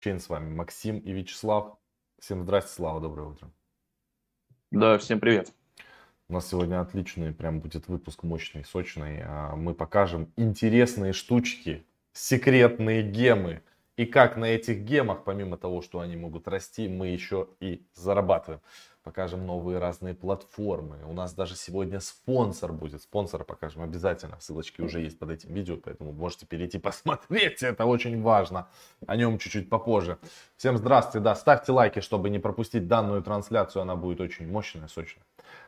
Чейн с вами, Максим и Вячеслав. Всем здрасте, Слава, доброе утро. Да, всем привет. У нас сегодня отличный прям будет выпуск, мощный, сочный. А, мы покажем интересные штучки, секретные гемы. И как на этих гемах, помимо того, что они могут расти, мы еще и зарабатываем покажем новые разные платформы. У нас даже сегодня спонсор будет. Спонсора покажем обязательно. Ссылочки уже есть под этим видео, поэтому можете перейти посмотреть. Это очень важно. О нем чуть-чуть попозже. Всем здравствуйте. Да, ставьте лайки, чтобы не пропустить данную трансляцию. Она будет очень мощная, сочная.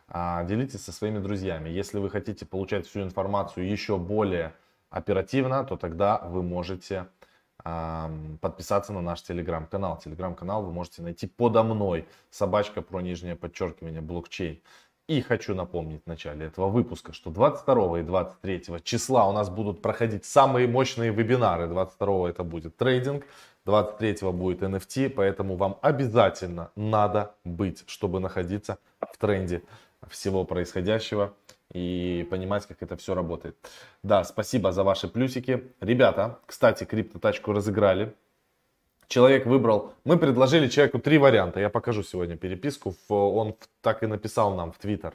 А, делитесь со своими друзьями. Если вы хотите получать всю информацию еще более оперативно, то тогда вы можете подписаться на наш телеграм-канал. Телеграм-канал вы можете найти подо мной. Собачка про нижнее подчеркивание блокчейн. И хочу напомнить в начале этого выпуска, что 22 и 23 числа у нас будут проходить самые мощные вебинары. 22 это будет трейдинг, 23 будет NFT, поэтому вам обязательно надо быть, чтобы находиться в тренде всего происходящего и понимать, как это все работает. Да, спасибо за ваши плюсики. Ребята, кстати, криптотачку разыграли. Человек выбрал, мы предложили человеку три варианта. Я покажу сегодня переписку. Он так и написал нам в Твиттер.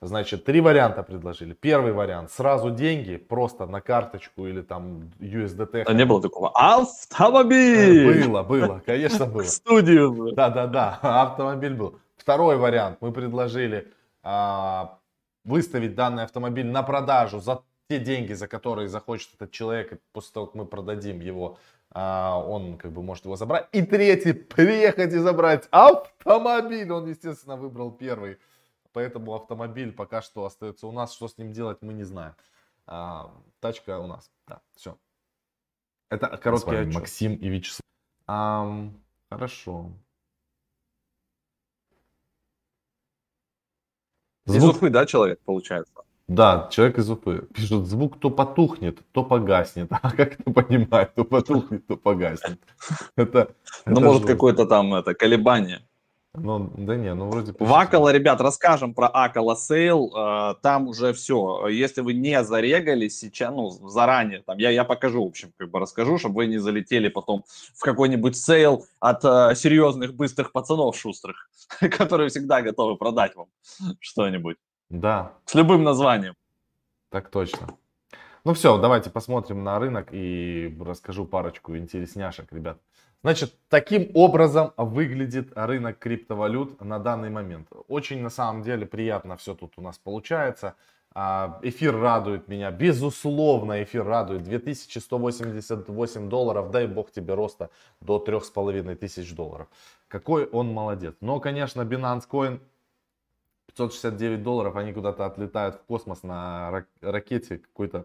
Значит, три варианта предложили. Первый вариант, сразу деньги, просто на карточку или там USDT. А не было такого. Автомобиль! Было, было, конечно было. В студию. Да, да, да, автомобиль был. Второй вариант, мы предложили а, выставить данный автомобиль на продажу за те деньги, за которые захочет этот человек, и после того, как мы продадим его, а, он как бы может его забрать. И третий, приехать и забрать автомобиль. Он, естественно, выбрал первый. Поэтому автомобиль пока что остается у нас. Что с ним делать, мы не знаем. А, тачка у нас. Да, все. Это короткий отчет. Максим и Вячеслав. А, хорошо. Звук... Из Уфы, да, человек, получается? Да, человек из Уфы. Пишут, звук то потухнет, то погаснет. А как это понимать? То потухнет, то погаснет. Это, ну, может, какое-то там это колебание. Ну, да не, ну вроде... В Акала, ребят, расскажем про Акала Сейл. Э, там уже все. Если вы не зарегались сейчас, ну, заранее, там, я, я покажу, в общем, как бы расскажу, чтобы вы не залетели потом в какой-нибудь sale от э, серьезных, быстрых пацанов шустрых, которые всегда готовы продать вам что-нибудь. Да. С любым названием. Так точно. Ну все, давайте посмотрим на рынок и расскажу парочку интересняшек, ребят. Значит, таким образом выглядит рынок криптовалют на данный момент. Очень на самом деле приятно все тут у нас получается. А, эфир радует меня, безусловно, эфир радует. 2188 долларов, дай бог тебе роста до 3500 долларов. Какой он молодец. Но, конечно, Binance Coin 569 долларов, они куда-то отлетают в космос на ракете какой-то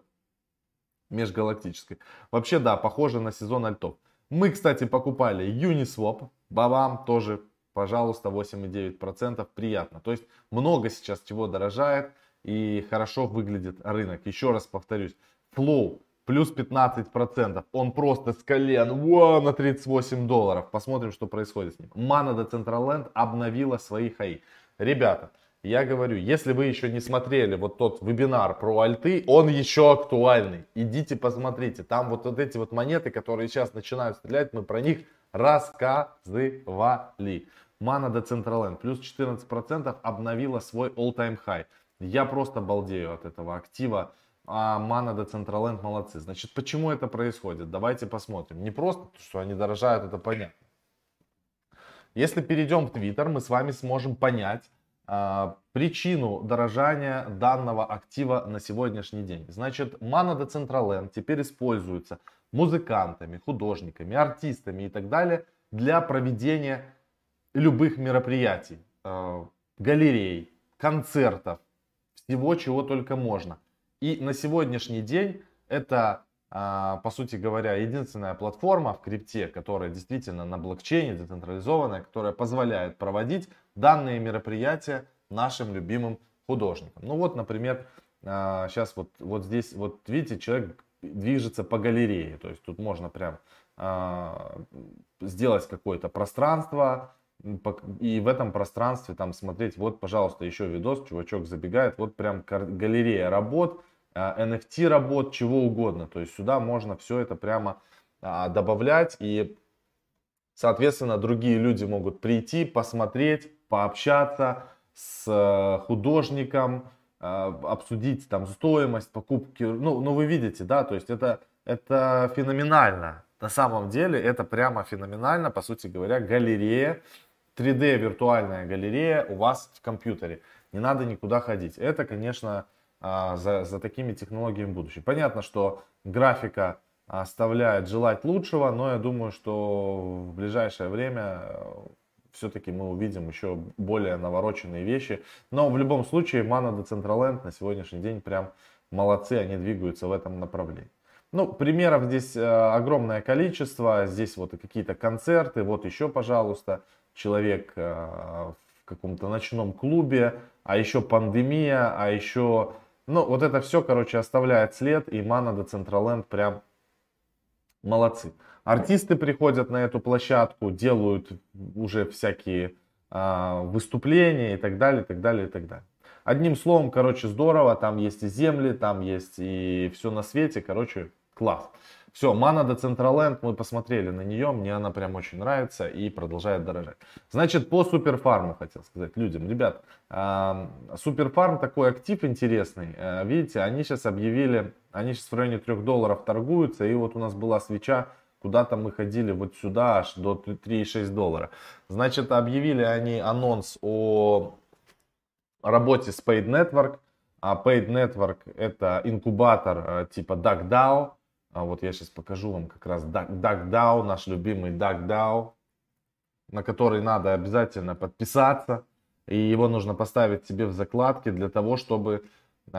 межгалактической. Вообще, да, похоже на сезон альтов. Мы, кстати, покупали Uniswap. Бабам тоже, пожалуйста, 8,9%. Приятно. То есть много сейчас чего дорожает и хорошо выглядит рынок. Еще раз повторюсь. Flow плюс 15%. Он просто с колен Во, на 38 долларов. Посмотрим, что происходит с ним. Mana Decentraland обновила свои хаи. Ребята, я говорю, если вы еще не смотрели вот тот вебинар про альты, он еще актуальный. Идите посмотрите. Там вот, вот эти вот монеты, которые сейчас начинают стрелять, мы про них рассказывали. Mana Decentraland плюс 14% обновила свой all-time high. Я просто балдею от этого актива. А Mana Decentraland молодцы. Значит, почему это происходит? Давайте посмотрим. Не просто, что они дорожают, это понятно. Если перейдем в Twitter, мы с вами сможем понять, причину дорожания данного актива на сегодняшний день. Значит, Mana Decentraland теперь используется музыкантами, художниками, артистами и так далее для проведения любых мероприятий, а, галерей, концертов, всего, чего только можно. И на сегодняшний день это, а, по сути говоря, единственная платформа в крипте, которая действительно на блокчейне, децентрализованная, которая позволяет проводить данные мероприятия нашим любимым художникам. Ну вот, например, сейчас а, вот, вот здесь, вот видите, человек движется по галерее. То есть тут можно прям а, сделать какое-то пространство, и в этом пространстве там смотреть, вот, пожалуйста, еще видос, чувачок забегает, вот прям галерея работ, NFT а, работ, чего угодно. То есть сюда можно все это прямо добавлять и Соответственно, другие люди могут прийти, посмотреть, пообщаться с э, художником, э, обсудить там стоимость покупки. Ну, ну вы видите, да, то есть это, это феноменально. На самом деле это прямо феноменально, по сути говоря, галерея, 3D виртуальная галерея у вас в компьютере. Не надо никуда ходить. Это, конечно, а, за, за такими технологиями будущее. Понятно, что графика оставляет желать лучшего, но я думаю, что в ближайшее время э, все-таки мы увидим еще более навороченные вещи. Но в любом случае, Mana Decentraland на сегодняшний день прям молодцы, они двигаются в этом направлении. Ну, примеров здесь э, огромное количество. Здесь вот какие-то концерты. Вот еще, пожалуйста, человек э, в каком-то ночном клубе. А еще пандемия, а еще... Ну, вот это все, короче, оставляет след. И Mana Decentraland прям молодцы. Артисты приходят на эту площадку, делают уже всякие а, выступления и так далее, и так далее, и так далее. Одним словом, короче, здорово, там есть и земли, там есть и все на свете, короче, класс. Все, Mana Decentraland, мы посмотрели на нее, мне она прям очень нравится и продолжает дорожать. Значит, по Суперфарму хотел сказать людям. Ребят, Суперфарм такой актив интересный. Э, видите, они сейчас объявили, они сейчас в районе 3 долларов торгуются, и вот у нас была свеча, куда-то мы ходили вот сюда аж до 3,6 доллара. Значит, объявили они анонс о работе с Paid Network. А Paid Network это инкубатор э, типа DuckDAO. А вот я сейчас покажу вам как раз DuckDAO, наш любимый DuckDAO, на который надо обязательно подписаться. И его нужно поставить себе в закладки для того, чтобы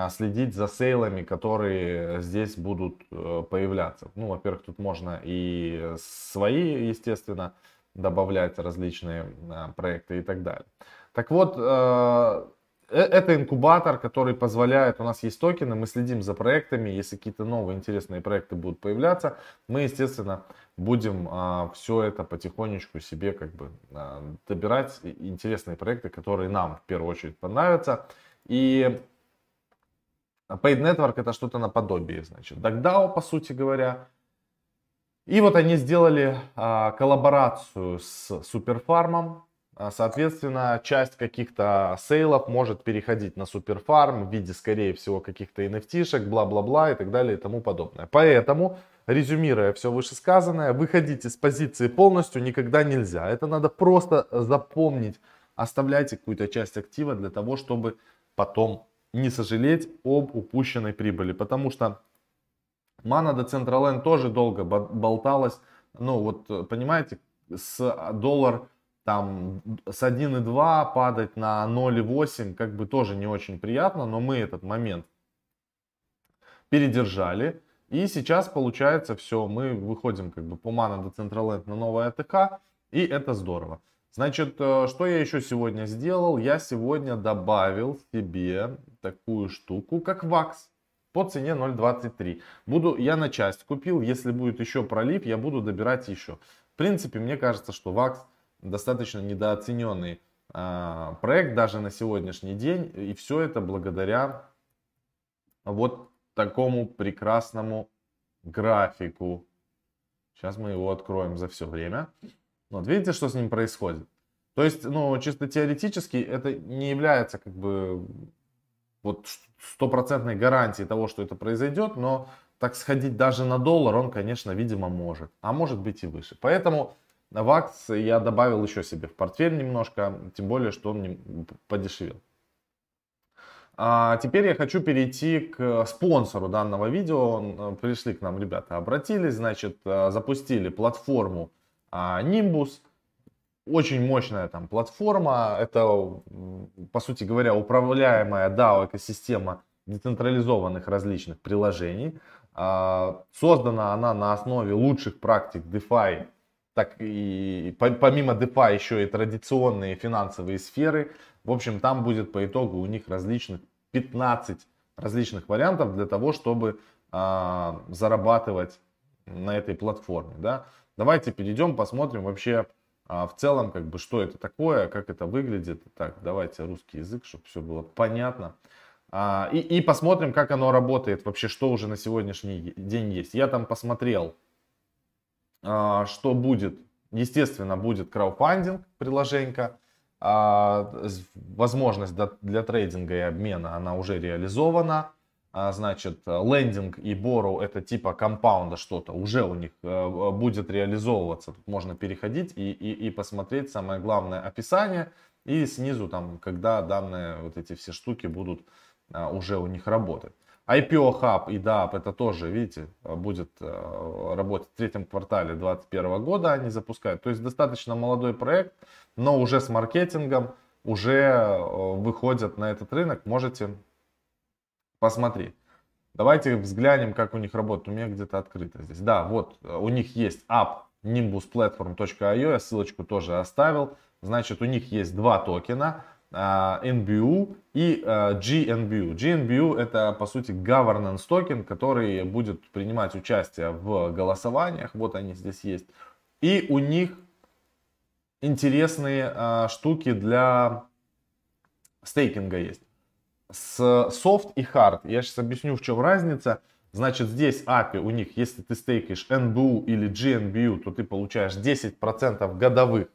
следить за сейлами, которые здесь будут э, появляться. Ну, во-первых, тут можно и свои, естественно, добавлять различные а, проекты и так далее. Так вот, э, Э, это инкубатор, который позволяет, у нас есть токены, мы следим за проектами, если какие-то новые интересные проекты будут появляться, мы, естественно, будем а, все это потихонечку себе как бы а, добирать интересные проекты, которые нам в первую очередь понравятся. И Paid Network это что-то наподобие, значит, DuckDAO, по сути говоря. И вот они сделали а, коллаборацию с Суперфармом, а, соответственно, часть каких-то сейлов может переходить на суперфарм в виде, скорее всего, каких-то NFT-шек, бла-бла-бла и так далее и тому подобное. Поэтому, резюмируя все вышесказанное, выходить из позиции полностью никогда нельзя. Это надо просто запомнить. Оставляйте какую-то часть актива для того, чтобы потом не сожалеть об упущенной прибыли. Потому что Mana Decentraland тоже долго болталась. Ну вот, понимаете, с доллар там с 1,2 падать на 0,8 как бы тоже не очень приятно, но мы этот момент передержали. И сейчас получается все, мы выходим как бы по Mana Decentraland на новое АТК, и это здорово. Значит, э, что я еще сегодня сделал? Я сегодня добавил себе такую штуку, как VAX по цене 0.23. Буду, я на часть купил, если будет еще пролив, я буду добирать еще. В принципе, мне кажется, что VAX достаточно недооцененный а, проект даже на сегодняшний день. И все это благодаря вот такому прекрасному графику. Сейчас мы его откроем за все время. Вот видите, что с ним происходит? То есть, ну, чисто теоретически это не является как бы вот стопроцентной гарантией того, что это произойдет, но так сходить даже на доллар он, конечно, видимо, может. А может быть и выше. Поэтому Вакс я добавил еще себе в портфель немножко, тем более, что он подешевел. А теперь я хочу перейти к спонсору данного видео. Э, пришли к нам ребята, обратились, значит, э, запустили платформу а, Nimbus. Очень мощная там платформа. Это, по сути говоря, управляемая DAO экосистема децентрализованных различных приложений. А, создана она на основе лучших практик DeFi так и помимо DeFi еще и традиционные финансовые сферы. В общем, там будет по итогу у них различных 15 различных вариантов для того, чтобы а, зарабатывать на этой платформе. Да? Давайте перейдем, посмотрим вообще а, в целом, как бы, что это такое, как это выглядит. Так, давайте русский язык, чтобы все было понятно. А, и, и посмотрим, как оно работает, вообще, что уже на сегодняшний день есть. Я там посмотрел а, что будет Естественно, будет краудфандинг, приложенька. А, возможность для трейдинга и обмена, она уже реализована. А, значит, лендинг и бору это типа компаунда что-то уже у них э, будет реализовываться. Тут можно переходить и, и, и посмотреть самое главное описание. И снизу там, когда данные вот эти все штуки будут уже у них работать. IPO Hub и DAP это тоже, видите, будет э, работать в третьем квартале 2021 года они запускают. То есть достаточно молодой проект, но уже с маркетингом, уже э, выходят на этот рынок. Можете посмотреть. Давайте взглянем, как у них работает. У меня где-то открыто здесь. Да, вот э, у них есть app nimbusplatform.io, я ссылочку тоже оставил. Значит, у них есть два токена. NBU и GNBU. GNBU это по сути governance токен, который будет принимать участие в голосованиях. Вот они здесь есть. И у них интересные штуки для стейкинга есть. С soft и hard. Я сейчас объясню, в чем разница. Значит, здесь API у них, если ты стейкаешь NBU или GNBU, то ты получаешь 10% годовых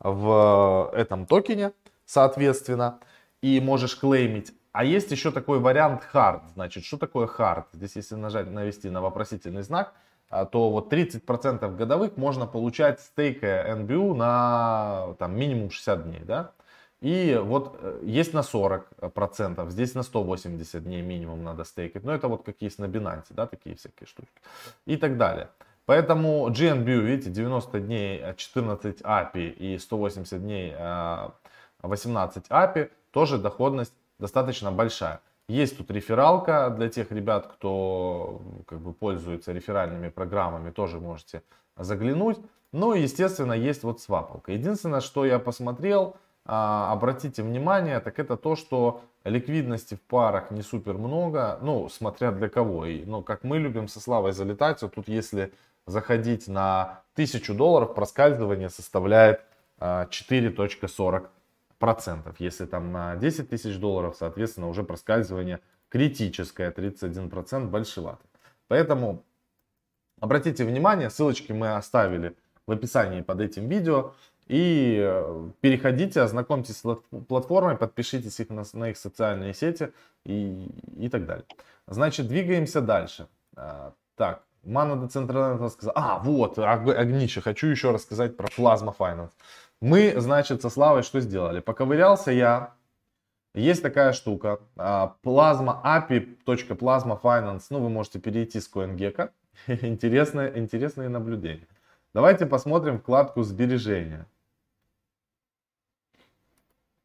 в этом токене соответственно, и можешь клеймить. А есть еще такой вариант hard. Значит, что такое hard? Здесь, если нажать, навести на вопросительный знак, а, то вот 30% годовых можно получать стейкая NBU на там, минимум 60 дней, да? И вот э, есть на 40%, здесь на 180 дней минимум надо стейкать. Но это вот какие есть на Binance, да, такие всякие штуки. И так далее. Поэтому GNBU, видите, 90 дней 14 API и 180 дней а, 18 API, тоже доходность достаточно большая. Есть тут рефералка для тех ребят, кто как бы пользуется реферальными программами, тоже можете заглянуть. Ну и естественно есть вот свапалка. Единственное, что я посмотрел, а, обратите внимание, так это то, что ликвидности в парах не супер много, ну смотря для кого. И, ну как мы любим со Славой залетать, вот тут если заходить на 1000 долларов, проскальзывание составляет 4.40 а, процентов. Если там на 10 тысяч долларов, соответственно, уже проскальзывание критическое, 31% большевато. Поэтому обратите внимание, ссылочки мы оставили в описании под этим видео. И э, переходите, ознакомьтесь с платформой, подпишитесь их на, на их социальные сети и, и так далее. Значит, двигаемся дальше. А, так, Мана Децентрализм рассказал. А, вот, Огнище. Хочу еще рассказать про Plasma Finance. Мы, значит, со Славой что сделали? Поковырялся я. Есть такая штука. Plasma API.plasma Finance. Ну, вы можете перейти с CoinGecko. интересное, интересные наблюдения. Давайте посмотрим вкладку сбережения.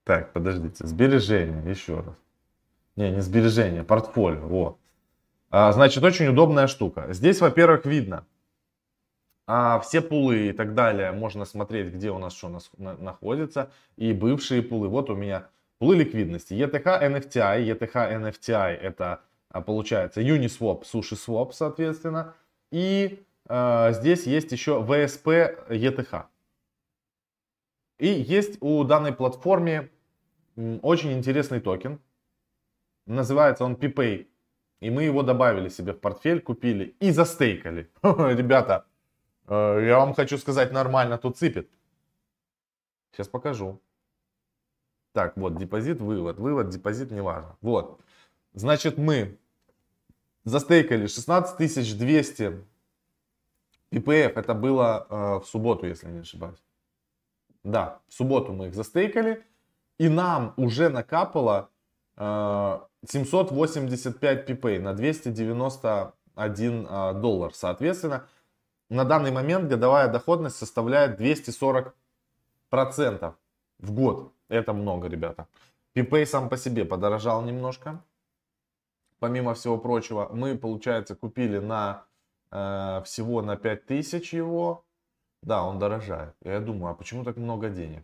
Так, подождите. Сбережения. Еще раз. Не, не сбережения, портфолио. Вот. А, значит, очень удобная штука. Здесь, во-первых, видно, а все пулы и так далее можно смотреть, где у нас что нас, на, находится. И бывшие пулы. Вот у меня пулы ликвидности. ETH NFTI. ETH NFTI это а, получается Uniswap, SushiSwap, соответственно. И здесь есть еще VSP ETH. И есть у данной платформы очень интересный токен. Называется он PPay. И мы его добавили себе в портфель, купили и застейкали. Ребята, Э, я вам хочу сказать, нормально тут сыпет. Сейчас покажу. Так, вот, депозит, вывод. Вывод, депозит, неважно. Вот. Значит, мы застейкали 16200 PPF. Это было э, в субботу, если не ошибаюсь. Да, в субботу мы их застейкали. И нам уже накапало э, 785 PPay на 291 э, доллар. Соответственно, на данный момент годовая доходность составляет 240% в год. Это много, ребята. Пипей сам по себе подорожал немножко. Помимо всего прочего, мы, получается, купили на э, всего на 5000 его. Да, он дорожает. Я думаю, а почему так много денег?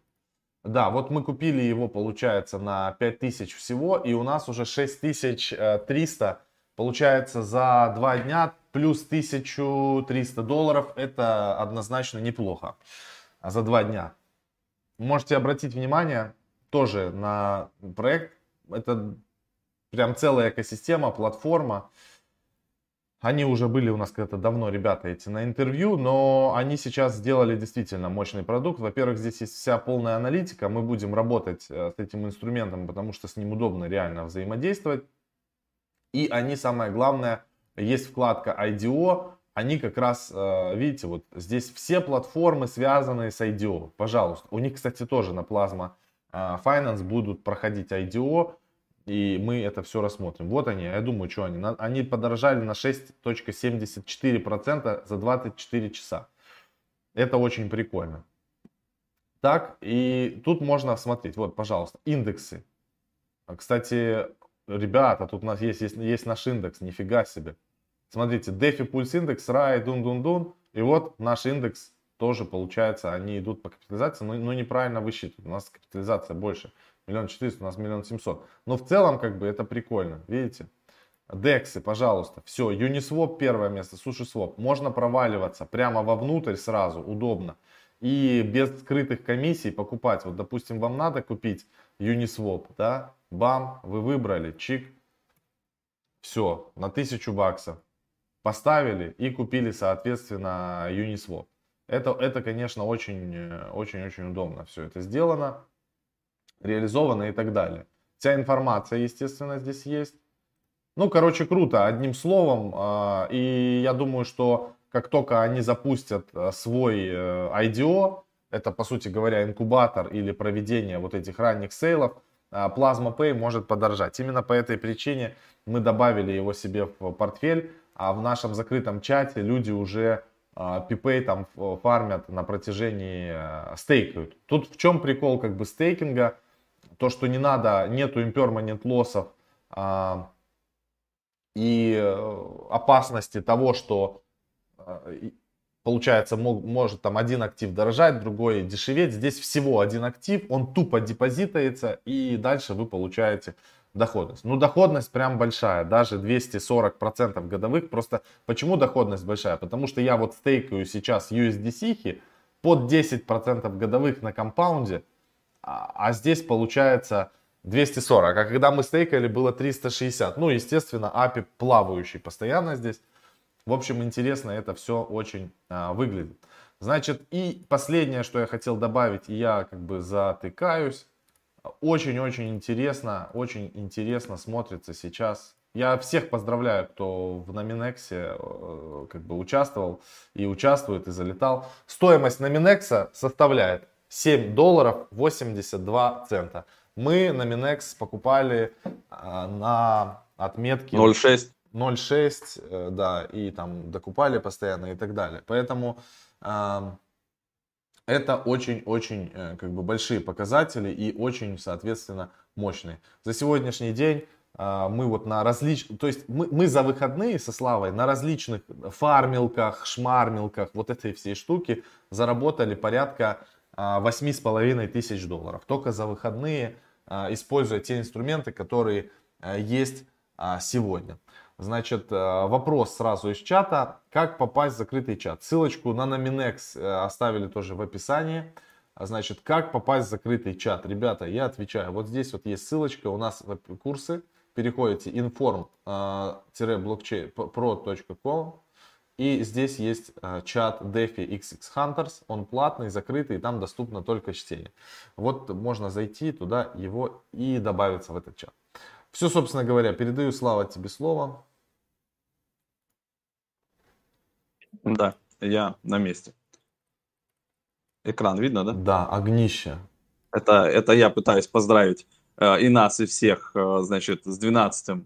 Да, вот мы купили его, получается, на 5000 всего, и у нас уже 6300 Получается, за два дня плюс 1300 долларов это однозначно неплохо. А за два дня. Можете обратить внимание тоже на проект. Это прям целая экосистема, платформа. Они уже были у нас когда-то давно, ребята, эти на интервью, но они сейчас сделали действительно мощный продукт. Во-первых, здесь есть вся полная аналитика. Мы будем работать э, с этим инструментом, потому что с ним удобно реально взаимодействовать. И они, самое главное, есть вкладка IDO. Они как раз, э, видите, вот здесь все платформы, связанные с IDO. Пожалуйста. У них, кстати, тоже на Plasma э, Finance будут проходить IDO и мы это все рассмотрим. Вот они, я думаю, что они. Они подорожали на 6.74% за 24 часа. Это очень прикольно. Так, и тут можно смотреть, вот, пожалуйста, индексы. Кстати, ребята, тут у нас есть, есть, есть наш индекс, нифига себе. Смотрите, DeFi Pulse индекс, RAI, дун-дун-дун. И вот наш индекс тоже получается, они идут по капитализации, но, но неправильно высчитывают. У нас капитализация больше миллион четыреста, у нас миллион семьсот. Но в целом, как бы, это прикольно, видите? Дексы, пожалуйста, все, Uniswap первое место, SushiSwap. Можно проваливаться прямо вовнутрь сразу, удобно. И без скрытых комиссий покупать. Вот, допустим, вам надо купить Uniswap, да? Бам, вы выбрали, чик. Все, на тысячу баксов. Поставили и купили, соответственно, Uniswap. Это, это конечно, очень-очень-очень удобно все это сделано реализовано и так далее. Вся информация, естественно, здесь есть. Ну, короче, круто, одним словом. А, и я думаю, что как только они запустят а, свой э, IDO, это, по сути говоря, инкубатор или проведение вот этих ранних сейлов, а, Plasma Pay может подорожать. Именно по этой причине мы добавили его себе в портфель, а в нашем закрытом чате люди уже PPay там фармят на протяжении, стейкают. Тут в чем прикол как бы стейкинга? То, что не надо, нету impermanent лоссов а, и э, опасности того, что а, получается мог, может там один актив дорожать, другой дешеветь. Здесь всего один актив, он тупо депозитается и дальше вы получаете доходность. Ну, доходность прям большая, даже 240% годовых. Просто почему доходность большая? Потому что я вот стейкаю сейчас USDC под 10% годовых на компаунде, а, а здесь получается 240. А когда мы стейкали, было 360. Ну, естественно, API плавающий постоянно здесь. В общем, интересно это все очень а, выглядит. Значит, и последнее, что я хотел добавить, и я как бы затыкаюсь. Очень-очень интересно, очень интересно смотрится сейчас. Я всех поздравляю, кто в Номинексе э, как бы участвовал и участвует и залетал. Стоимость Номинекса составляет 7 долларов 82 цента. Мы на Минекс покупали а, на отметке 0,6. 0,6, э, да, и там докупали постоянно и так далее. Поэтому э, это очень-очень э, как бы большие показатели и очень, соответственно, мощные. За сегодняшний день э, мы вот на различных, то есть мы, мы за выходные со Славой на различных фармилках, шмармилках, вот этой всей штуки заработали порядка а, восьми с половиной тысяч долларов. Только за выходные, а, используя те инструменты, которые а, есть сегодня. Значит, вопрос сразу из чата. Как попасть в закрытый чат? Ссылочку на Nominex оставили тоже в описании. Значит, как попасть в закрытый чат? Ребята, я отвечаю. Вот здесь вот есть ссылочка. У нас курсы. Переходите inform-blockchain.pro.com и здесь есть э, чат DeFi XX Hunters, он платный, закрытый, и там доступно только чтение. Вот можно зайти туда, его и добавиться в этот чат. Все, собственно говоря, передаю Слава тебе слово. Да, я на месте. Экран видно, да? Да, огнище. Это, это я пытаюсь поздравить э, и нас, и всех, э, значит, с 12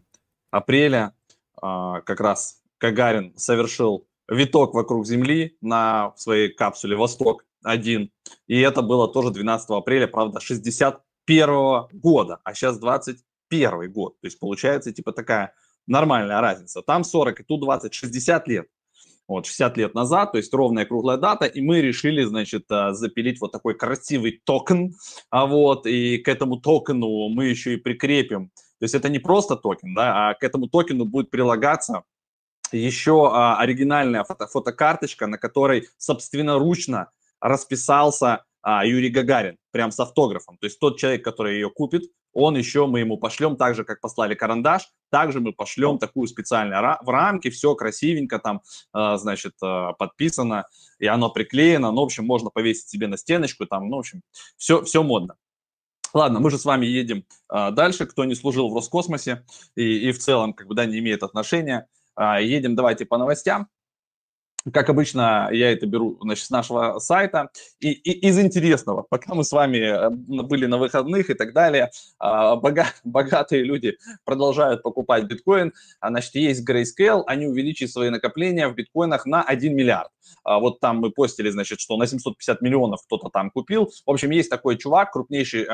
апреля. Э, как раз Гагарин совершил виток вокруг Земли на своей капсуле «Восток-1». И это было тоже 12 апреля, правда, 61 года, а сейчас 21 год. То есть получается типа такая нормальная разница. Там 40, и тут 20, 60 лет. Вот, 60 лет назад, то есть ровная круглая дата, и мы решили, значит, э, запилить вот такой красивый токен, а вот, и к этому токену мы еще и прикрепим, то есть это не просто токен, да, а к этому токену будет прилагаться еще а, оригинальная фото фотокарточка, на которой собственноручно расписался а, Юрий Гагарин, прям с автографом. То есть тот человек, который ее купит, он еще, мы ему пошлем, так же, как послали карандаш, также мы пошлем такую специальную в рамке, все красивенько там, э, значит, э, подписано, и оно приклеено, ну, в общем, можно повесить себе на стеночку, там, ну, в общем, все, все модно. Ладно, мы же с вами едем э, дальше, кто не служил в Роскосмосе и, и в целом, как бы, да, не имеет отношения. Э, едем, давайте по новостям. Как обычно, я это беру значит, с нашего сайта. И, и из интересного, пока мы с вами э, были на выходных и так далее, а, бога, богатые люди продолжают покупать биткоин. А, значит, есть Grayscale, они увеличили свои накопления в биткоинах на 1 миллиард. А, вот там мы постили, значит, что на 750 миллионов кто-то там купил. В общем, есть такой чувак, крупнейший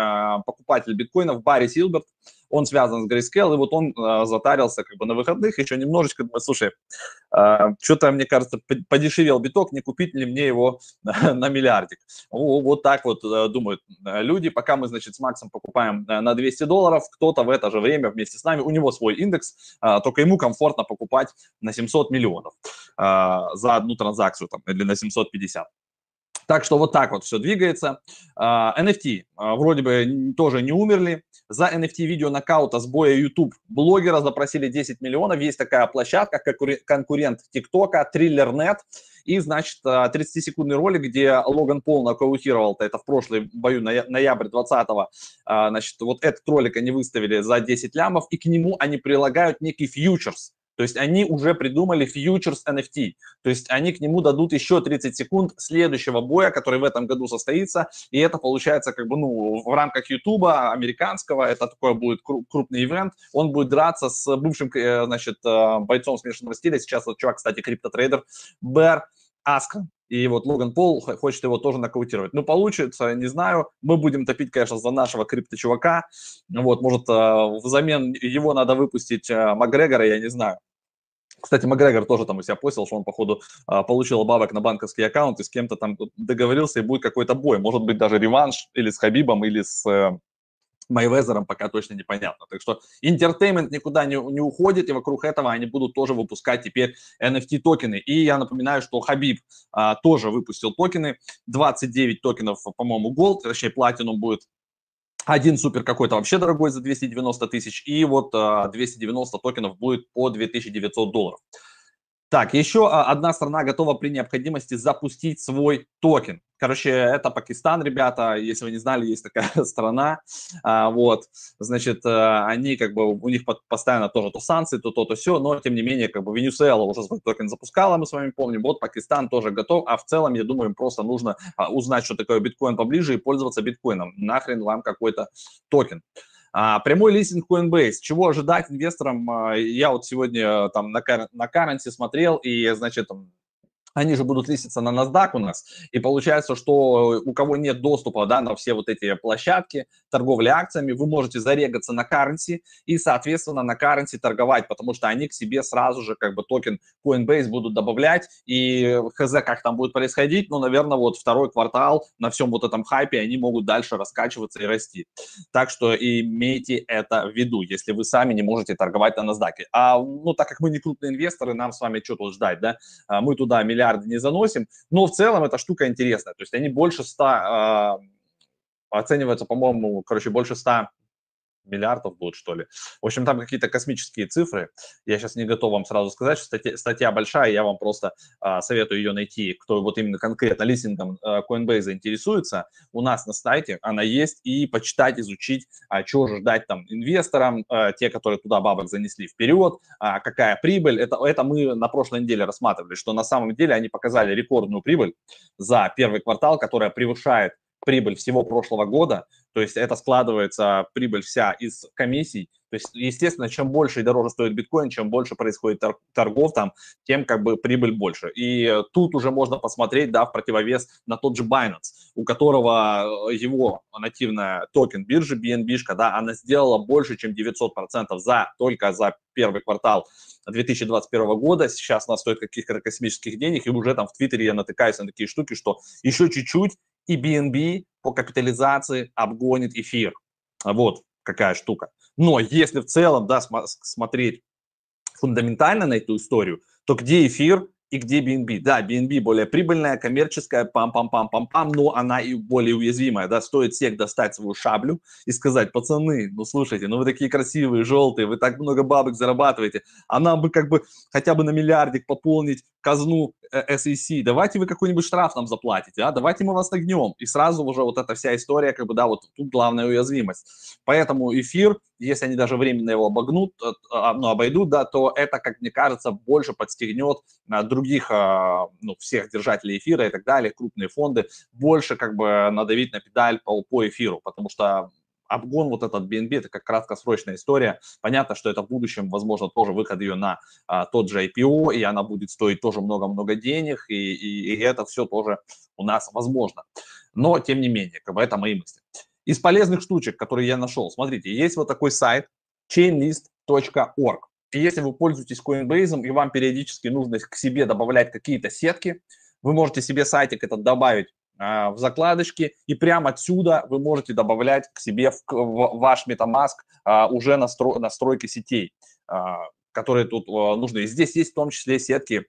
покупатель биткоинов, Барри Силберт он связан с Grayscale, и вот он э, затарился как бы на выходных еще немножечко, думаю, слушай, э, что-то, мне кажется, подешевел биток, не купить ли мне его на, миллиардик. Вот так вот э, думают люди, пока мы, значит, с Максом покупаем э, на 200 долларов, кто-то в это же время вместе с нами, у него свой индекс, э, только ему комфортно покупать на 700 миллионов э, за одну транзакцию там, или на 750. Так что вот так вот все двигается. NFT а, вроде бы тоже не умерли. За NFT видео нокаута с боя YouTube блогера запросили 10 миллионов. Есть такая площадка, конкурент ТикТока, Триллер.нет. И, значит, 30-секундный ролик, где Логан Пол нокаутировал, это в прошлый бою, ноябрь 20-го, а, значит, вот этот ролик они выставили за 10 лямов, и к нему они прилагают некий фьючерс, то есть они уже придумали фьючерс NFT. То есть они к нему дадут еще 30 секунд следующего боя, который в этом году состоится. И это получается как бы ну, в рамках Ютуба американского. Это такой будет крупный ивент. Он будет драться с бывшим э, значит, э, бойцом смешанного стиля. Сейчас этот чувак, кстати, криптотрейдер Бэр Аскрен. И вот Логан Пол хочет его тоже нокаутировать. Ну, получится, не знаю. Мы будем топить, конечно, за нашего крипто-чувака. Вот, может, э, взамен его надо выпустить э, Макгрегора, я не знаю. Кстати, Макгрегор тоже там у себя постил, что он, походу, э, получил бабок на банковский аккаунт и с кем-то там договорился, и будет какой-то бой. Может быть, даже реванш или с Хабибом, или с Майвезером пока точно непонятно. Так что entertainment никуда не, не уходит, и вокруг этого они будут тоже выпускать теперь NFT токены. И я напоминаю, что Хабиб а, тоже выпустил токены, 29 токенов, по-моему, Gold, точнее, Platinum будет один супер какой-то вообще дорогой за 290 тысяч, и вот 290 токенов будет по 2900 долларов. Так, еще а, одна страна готова при необходимости запустить свой токен. Короче, это Пакистан, ребята, если вы не знали, есть такая страна, а, вот, значит, э, они как бы, у них постоянно тоже то санкции, то то, то все, но тем не менее, как бы Венесуэла уже свой токен запускала, мы с вами помним, вот Пакистан тоже готов, а в целом, я думаю, им просто нужно а, узнать, что такое биткоин поближе и пользоваться биткоином. Нахрен вам какой-то токен. А, прямой листинг Coinbase. Чего ожидать инвесторам? А, я вот сегодня там на, на currency смотрел, и, значит, они же будут листиться на NASDAQ у нас, и получается, что у кого нет доступа да, на все вот эти площадки торговли акциями, вы можете зарегаться на currency и, соответственно, на currency торговать, потому что они к себе сразу же как бы токен Coinbase будут добавлять, и хз, как там будет происходить, ну, наверное, вот второй квартал на всем вот этом хайпе они могут дальше раскачиваться и расти. Так что имейте это в виду, если вы сами не можете торговать на NASDAQ. А, ну, так как мы не крупные инвесторы, нам с вами что тут ждать, да? А, мы туда миллиард миллиарды не заносим, но в целом эта штука интересная. То есть они больше 100, э, оцениваются, по-моему, короче, больше 100 миллиардов будет, что ли. В общем, там какие-то космические цифры. Я сейчас не готов вам сразу сказать, что статья, статья большая, я вам просто а, советую ее найти, кто вот именно конкретно листингом а, Coinbase интересуется. У нас на сайте она есть, и почитать, изучить, а, чего же ждать там инвесторам, а, те, которые туда бабок занесли вперед, а, какая прибыль. Это, это мы на прошлой неделе рассматривали, что на самом деле они показали рекордную прибыль за первый квартал, которая превышает прибыль всего прошлого года, то есть это складывается прибыль вся из комиссий. То есть, естественно, чем больше и дороже стоит биткоин, чем больше происходит торгов там, тем как бы прибыль больше. И тут уже можно посмотреть, да, в противовес на тот же Binance, у которого э, его нативная токен биржи BNB, да, она сделала больше, чем 900% за, только за первый квартал 2021 года. Сейчас она стоит каких-то космических денег, и уже там в Твиттере я натыкаюсь на такие штуки, что еще чуть-чуть, и BNB по капитализации обгонит эфир. Вот какая штука. Но если в целом да, смотреть фундаментально на эту историю, то где эфир и где BNB. Да, BNB более прибыльная, коммерческая, пам-пам-пам-пам-пам, но она и более уязвимая, да, стоит всех достать свою шаблю и сказать, пацаны, ну слушайте, ну вы такие красивые, желтые, вы так много бабок зарабатываете, а нам бы как бы хотя бы на миллиардик пополнить казну SEC, давайте вы какой-нибудь штраф нам заплатите, а, давайте мы вас нагнем. И сразу уже вот эта вся история, как бы, да, вот тут главная уязвимость. Поэтому эфир, если они даже временно его обогнут, э, а, ну, обойдут, да, то это, как мне кажется, больше подстегнет а, других, ну, всех держателей эфира и так далее, крупные фонды, больше как бы надавить на педаль по, по эфиру, потому что обгон вот этот BNB, это как краткосрочная история. Понятно, что это в будущем, возможно, тоже выход ее на а, тот же IPO, и она будет стоить тоже много-много денег, и, и, и это все тоже у нас возможно. Но, тем не менее, как бы это мои мысли. Из полезных штучек, которые я нашел, смотрите, есть вот такой сайт chainlist.org. И если вы пользуетесь Coinbase, и вам периодически нужно к себе добавлять какие-то сетки, вы можете себе сайтик этот добавить в закладочке, и прямо отсюда вы можете добавлять к себе в, в ваш MetaMask а, уже настро, настройки сетей, а, которые тут нужны. Здесь есть в том числе сетки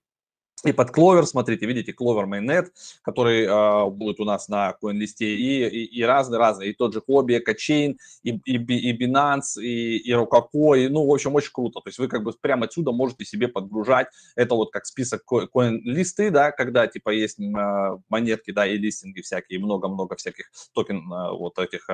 и под Clover, смотрите, видите, Clover Mainnet, который э, будет у нас на CoinList, и, и, и разные-разные, и тот же Hobby, EcoChain, и, и, и Binance, и, и Rococo, и, ну, в общем, очень круто. То есть вы как бы прямо отсюда можете себе подгружать, это вот как список CoinLisты, да, когда, типа, есть э, монетки, да, и листинги всякие, много-много всяких токен, э, вот этих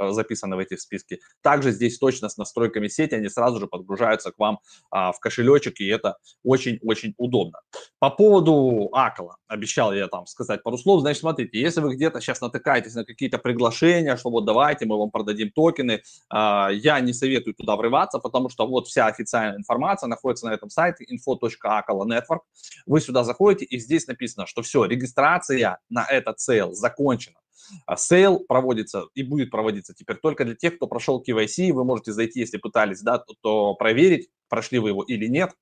записаны в эти списки. Также здесь точно с настройками сети они сразу же подгружаются к вам а, в кошелечек, и это очень-очень удобно. По поводу Акала, обещал я там сказать пару слов, значит, смотрите, если вы где-то сейчас натыкаетесь на какие-то приглашения, что вот давайте мы вам продадим токены, а, я не советую туда врываться, потому что вот вся официальная информация находится на этом сайте info.acala.network. Вы сюда заходите, и здесь написано, что все, регистрация на этот сейл закончена. А сейл проводится и будет проводиться теперь только для тех, кто прошел KYC. Вы можете зайти, если пытались, да, то, то проверить, прошли вы его или нет.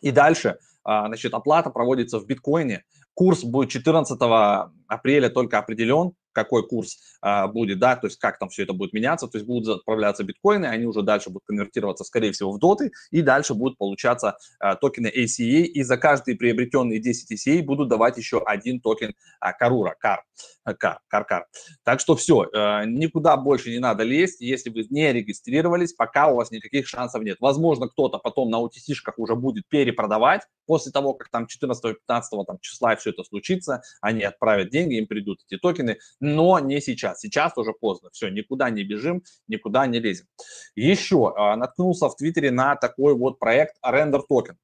И дальше, а, значит, оплата проводится в биткоине. Курс будет 14 апреля только определен, какой курс а, будет, да, то есть как там все это будет меняться, то есть будут отправляться биткоины, они уже дальше будут конвертироваться, скорее всего, в доты, и дальше будут получаться а, токены ACA, и за каждые приобретенные 10 ACA будут давать еще один токен а, Карура, Кар, Кар, Кар. Так что все, а, никуда больше не надо лезть, если вы не регистрировались, пока у вас никаких шансов нет. Возможно, кто-то потом на UTC-шках уже будет перепродавать, после того, как там 14-15 там, числа все это случится, они отправят деньги, им придут эти токены, но не сейчас. Сейчас уже поздно. Все, никуда не бежим, никуда не лезем. Еще а, наткнулся в Твиттере на такой вот проект Render Token.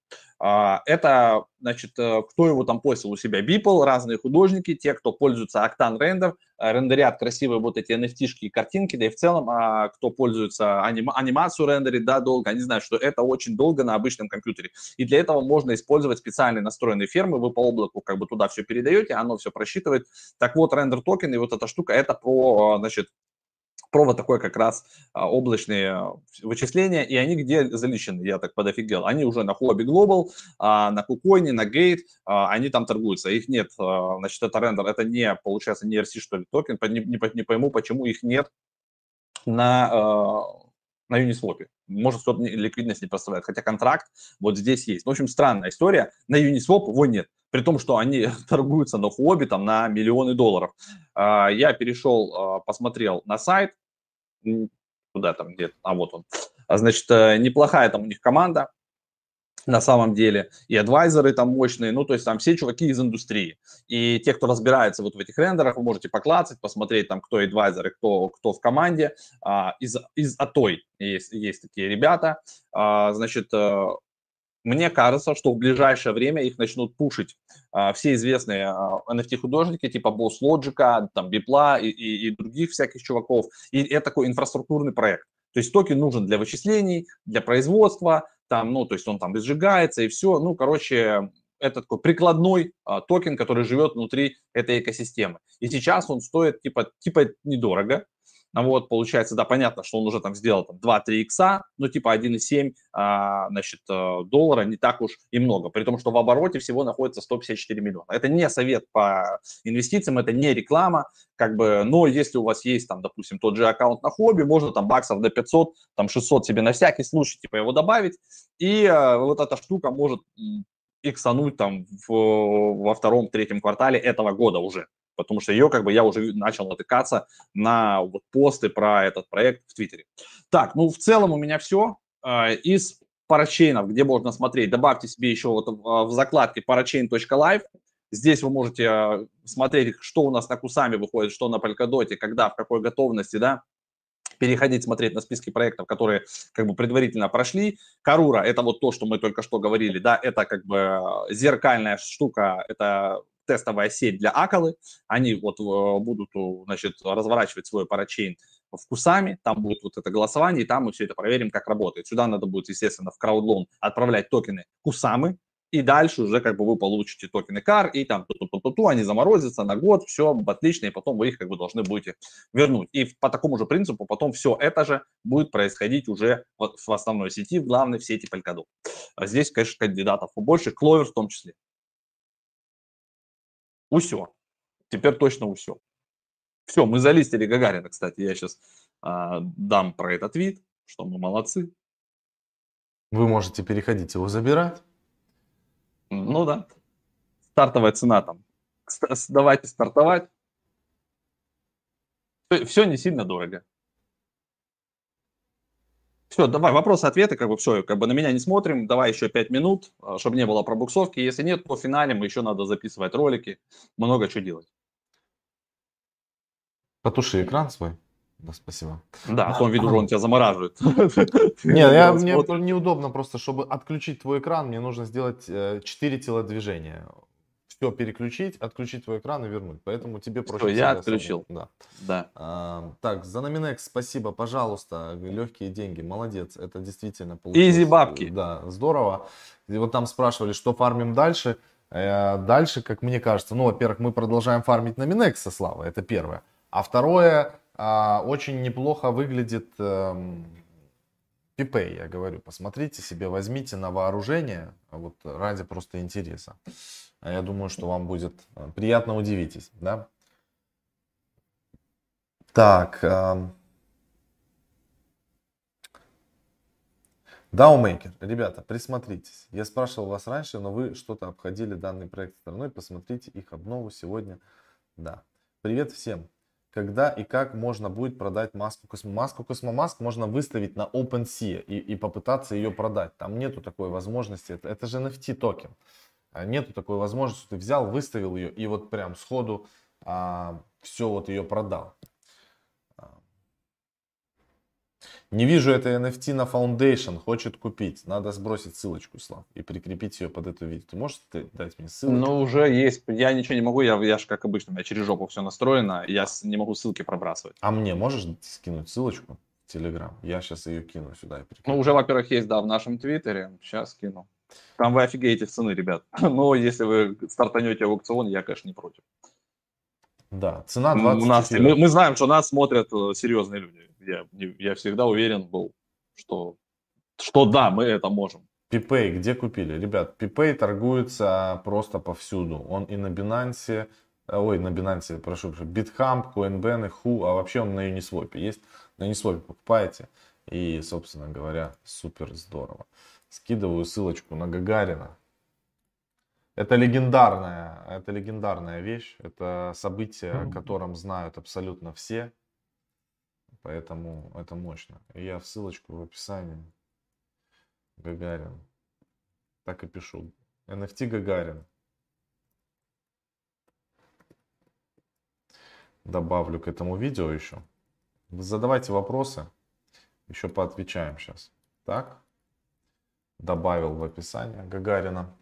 А, это, значит, э, кто его там постил у себя? Beeple, разные художники, те, кто пользуется Octane Render, э, рендерят красивые вот эти и картинки, да и в целом, а, кто пользуется аним, анимацию рендерит, да, долго, они знают, что это очень долго на обычном компьютере. И для этого можно использовать специальные настроенные фермы, вы по облаку как бы туда все передаете, оно все просчитывает. Так вот, Render Token и вот эта штука, это про, значит, провод такой как раз а, облачные а, вычисления, и они где залистены, я так подофигел. Они уже на Huobi Global, а, на KuCoin е, на Gate, они там торгуются. Их нет, значит, это рендер, это не, получается, не ERC, что ли, токен, не, не, не пойму, почему их нет на, на Uniswap. Может, кто-то ликвидность не поставляет, хотя контракт вот здесь есть. В общем, странная история. На Uniswap его нет при том, что они торгуются на Huobi там на миллионы долларов. Я перешел, посмотрел на сайт, куда там где-то, а вот он. А, значит, э, неплохая там у них команда, на самом деле, и адвайзеры там мощные, ну, то есть там все чуваки из индустрии. И те, кто разбирается вот в этих рендерах, вы можете поклацать, посмотреть там, кто адвайзеры, кто, кто в команде. А, из, из Атой есть, есть такие ребята. А, значит, э, мне кажется, что в ближайшее время их начнут пушить а, все известные а, NFT-художники, типа BossLogic, там, Beeple и, и, и других всяких чуваков. И это такой инфраструктурный проект. То есть токен нужен для вычислений, для производства, там, ну, то есть он там сжигается и все. Ну, короче, это такой прикладной а, токен, который живет внутри этой экосистемы. И сейчас он стоит типа, типа недорого, а вот, получается, да, понятно, что он уже там сделал там, 2-3 икса, но типа 1,7 а, значит, э, доллара не так уж и много, при том, что в обороте всего находится 154 миллиона. Это не совет по инвестициям, это не реклама, как бы, но если у вас есть там, допустим, тот же аккаунт на хобби, можно там баксов до 500, там 600 себе на всякий случай, типа его добавить, и а, вот эта штука может иксануть там в, во втором-третьем квартале этого года уже. Потому что ее как бы я уже начал натыкаться на вот посты про этот проект в Твиттере. Так, ну в целом у меня все. А, из парачейнов, где можно смотреть, добавьте себе еще вот в закладке parachain.live. Здесь вы можете а, смотреть, что у нас на Кусами выходит, что на Polkadot, когда, в какой готовности, да, переходить смотреть на списки проектов, которые как бы предварительно прошли. Карура – это вот то, что мы только что говорили, да, это как бы а, зеркальная штука, это тестовая сеть для Акалы. Они вот э, будут, значит, разворачивать свой парачейн вкусами, там будет вот это голосование, и там мы все это проверим, как работает. Сюда надо будет, естественно, в краудлон отправлять токены кусамы, и дальше уже как бы вы получите токены CAR, и там ту-ту-ту-ту, они заморозятся на год, все отлично, и потом вы их как бы должны будете вернуть. И по такому же принципу потом все это же будет происходить уже в основной сети, в главной в сети Polkadot. А здесь, конечно, кандидатов побольше, Clover в том числе. Усё. Теперь точно усё. Все, мы залистили Гагарина, кстати. Я сейчас а, дам про этот вид, что мы молодцы. Вы можете переходить его забирать. Ну да. Стартовая цена там. Давайте стартовать. Все не сильно дорого. Все, давай, вопросы-ответы, как бы все, как бы на меня не смотрим, давай еще 5 минут, а, чтобы не было пробуксовки. Если нет, по финале мы еще надо записывать ролики, много чего делать. Потуши экран свой. Да, спасибо. Да, а то виду, он тебя замораживает. Не, я, мне неудобно просто, чтобы отключить твой экран, мне нужно сделать 4 э, телодвижения. Все переключить, отключить твой экран и вернуть. Поэтому тебе проще. Все, я отключил. Да. да. А, так, за Номинекс спасибо, пожалуйста. Легкие деньги, молодец. Это действительно получилось. Изи бабки. Да, здорово. И вот там спрашивали, что фармим дальше. Э, дальше, как мне кажется, ну, во-первых, мы продолжаем фармить Номинекс со Славой, это первое. А второе, а, очень неплохо выглядит эм, Пипей, я говорю, посмотрите себе, возьмите на вооружение, вот ради просто интереса. А я думаю, что вам будет э, приятно удивитесь, да? Так. Даумейкер, эм, ребята, присмотритесь. Я спрашивал вас раньше, но вы что-то обходили данный проект стороной. Посмотрите их обнову сегодня. Да. Привет всем когда и как можно будет продать маску Cosmomask. Cosmomask можно выставить на OpenSea и, и попытаться ее продать. Там нету такой возможности. Это, это же NFT токен. А нету такой возможности, ты взял, выставил ее и вот прям сходу а, все вот ее продал. Не вижу это NFT на Foundation, хочет купить. Надо сбросить ссылочку, Слав, и прикрепить ее под это видео. Ты можешь ты дать мне ссылку? Ну, уже есть. Я ничего не могу, я, я же, как обычно, у меня через жопу все настроено, я не могу ссылки пробрасывать. А мне можешь скинуть ссылочку в Телеграм? Я сейчас ее кину сюда и прикреплю. Ну, уже, во-первых, есть, да, в нашем Твиттере. Сейчас кину. Там вы офигеете в цены, ребят. Но если вы стартанете в аукцион, я, конечно, не против. Да, цена 20 у нас, мы, мы знаем, что нас смотрят э, серьезные люди я, я всегда уверен был, что, что да, мы это можем. Пипей где купили? Ребят, Пипей торгуется просто повсюду. Он и на Binance, э, ой, на Binance, прошу прощения, BitHump, CoinBan, Ху, а вообще он на Uniswap есть. На Uniswap покупаете. И, собственно говоря, супер здорово. Скидываю ссылочку на Гагарина. Это легендарная, это легендарная вещь. Это событие, о котором знают абсолютно все. Поэтому это мощно. я в ссылочку в описании. Гагарин. Так и пишу. NFT Гагарин. Добавлю к этому видео еще. Задавайте вопросы. Еще поотвечаем сейчас. Так. Добавил в описание Гагарина.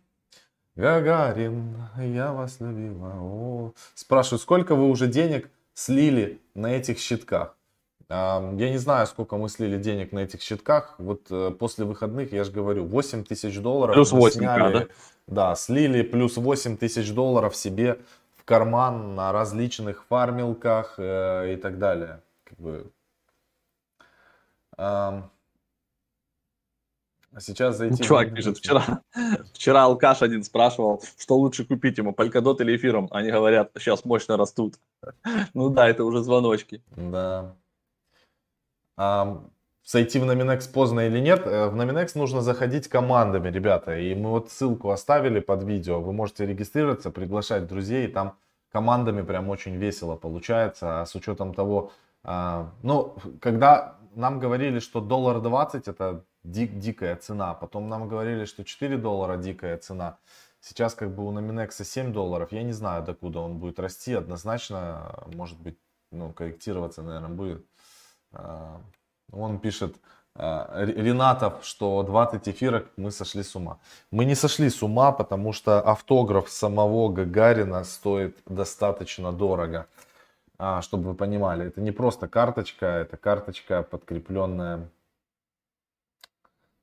Гагарин, я вас любила. О. Спрашиваю, сколько вы уже денег слили на этих щитках? Я не знаю, сколько мы слили денег на этих щитках. Вот э, после выходных, я же говорю, 8 тысяч долларов. Плюс 8, сняли, да? Да, слили плюс 8 тысяч долларов себе в карман на различных фармилках э, и так далее. Как бы, а сейчас зайти... Чувак пишет, вчера, вчера алкаш один спрашивал, что лучше купить ему, Polkadot или эфиром. Они говорят, сейчас мощно растут. Ну да, это уже звоночки. Да. А, сойти в Nominex поздно или нет, э, в Nominex нужно заходить командами, ребята. И мы вот ссылку оставили под видео. Вы можете регистрироваться, приглашать друзей. И там командами прям очень весело получается. А с учетом того, а, ну, когда нам говорили, что доллар 20 это дик, дикая цена. Потом нам говорили, что 4 доллара дикая цена. Сейчас как бы у Nominex 7 долларов. Я не знаю, докуда он будет расти. Однозначно, может быть, ну, корректироваться, наверное, будет. А, он пишет, а, Ренатов, что 20 эфирок мы сошли с ума. Мы не сошли с ума, потому что автограф самого Гагарина стоит достаточно дорого. А, чтобы вы понимали, это не просто карточка, это карточка подкрепленная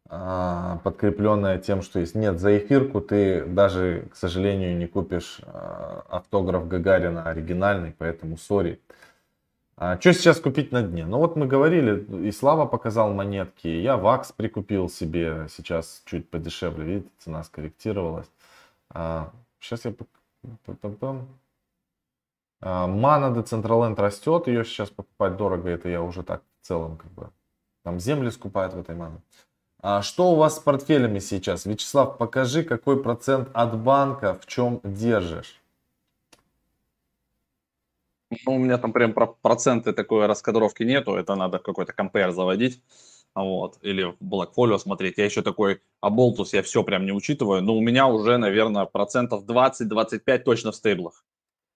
подкрепленная тем, что есть. Нет, за эфирку ты даже, к сожалению, не купишь а, автограф Гагарина оригинальный, поэтому сори. А что сейчас купить на дне? Ну вот мы говорили, и Слава показал монетки, я Вакс прикупил себе сейчас чуть подешевле, видите, цена скорректировалась. А, сейчас я... А, Мана Децентраленд растет, ее сейчас покупать дорого, это я уже так в целом как бы... Там земли скупают в этой мане. А что у вас с портфелями сейчас? Вячеслав, покажи, какой процент от банка в чем держишь. Ну, у меня там прям про проценты такой раскадровки нету, это надо какой-то компейр заводить, вот, или в Blackfolio смотреть. Я еще такой, а Болтус я все прям не учитываю, но у меня уже, наверное, процентов 20-25 точно в стейблах.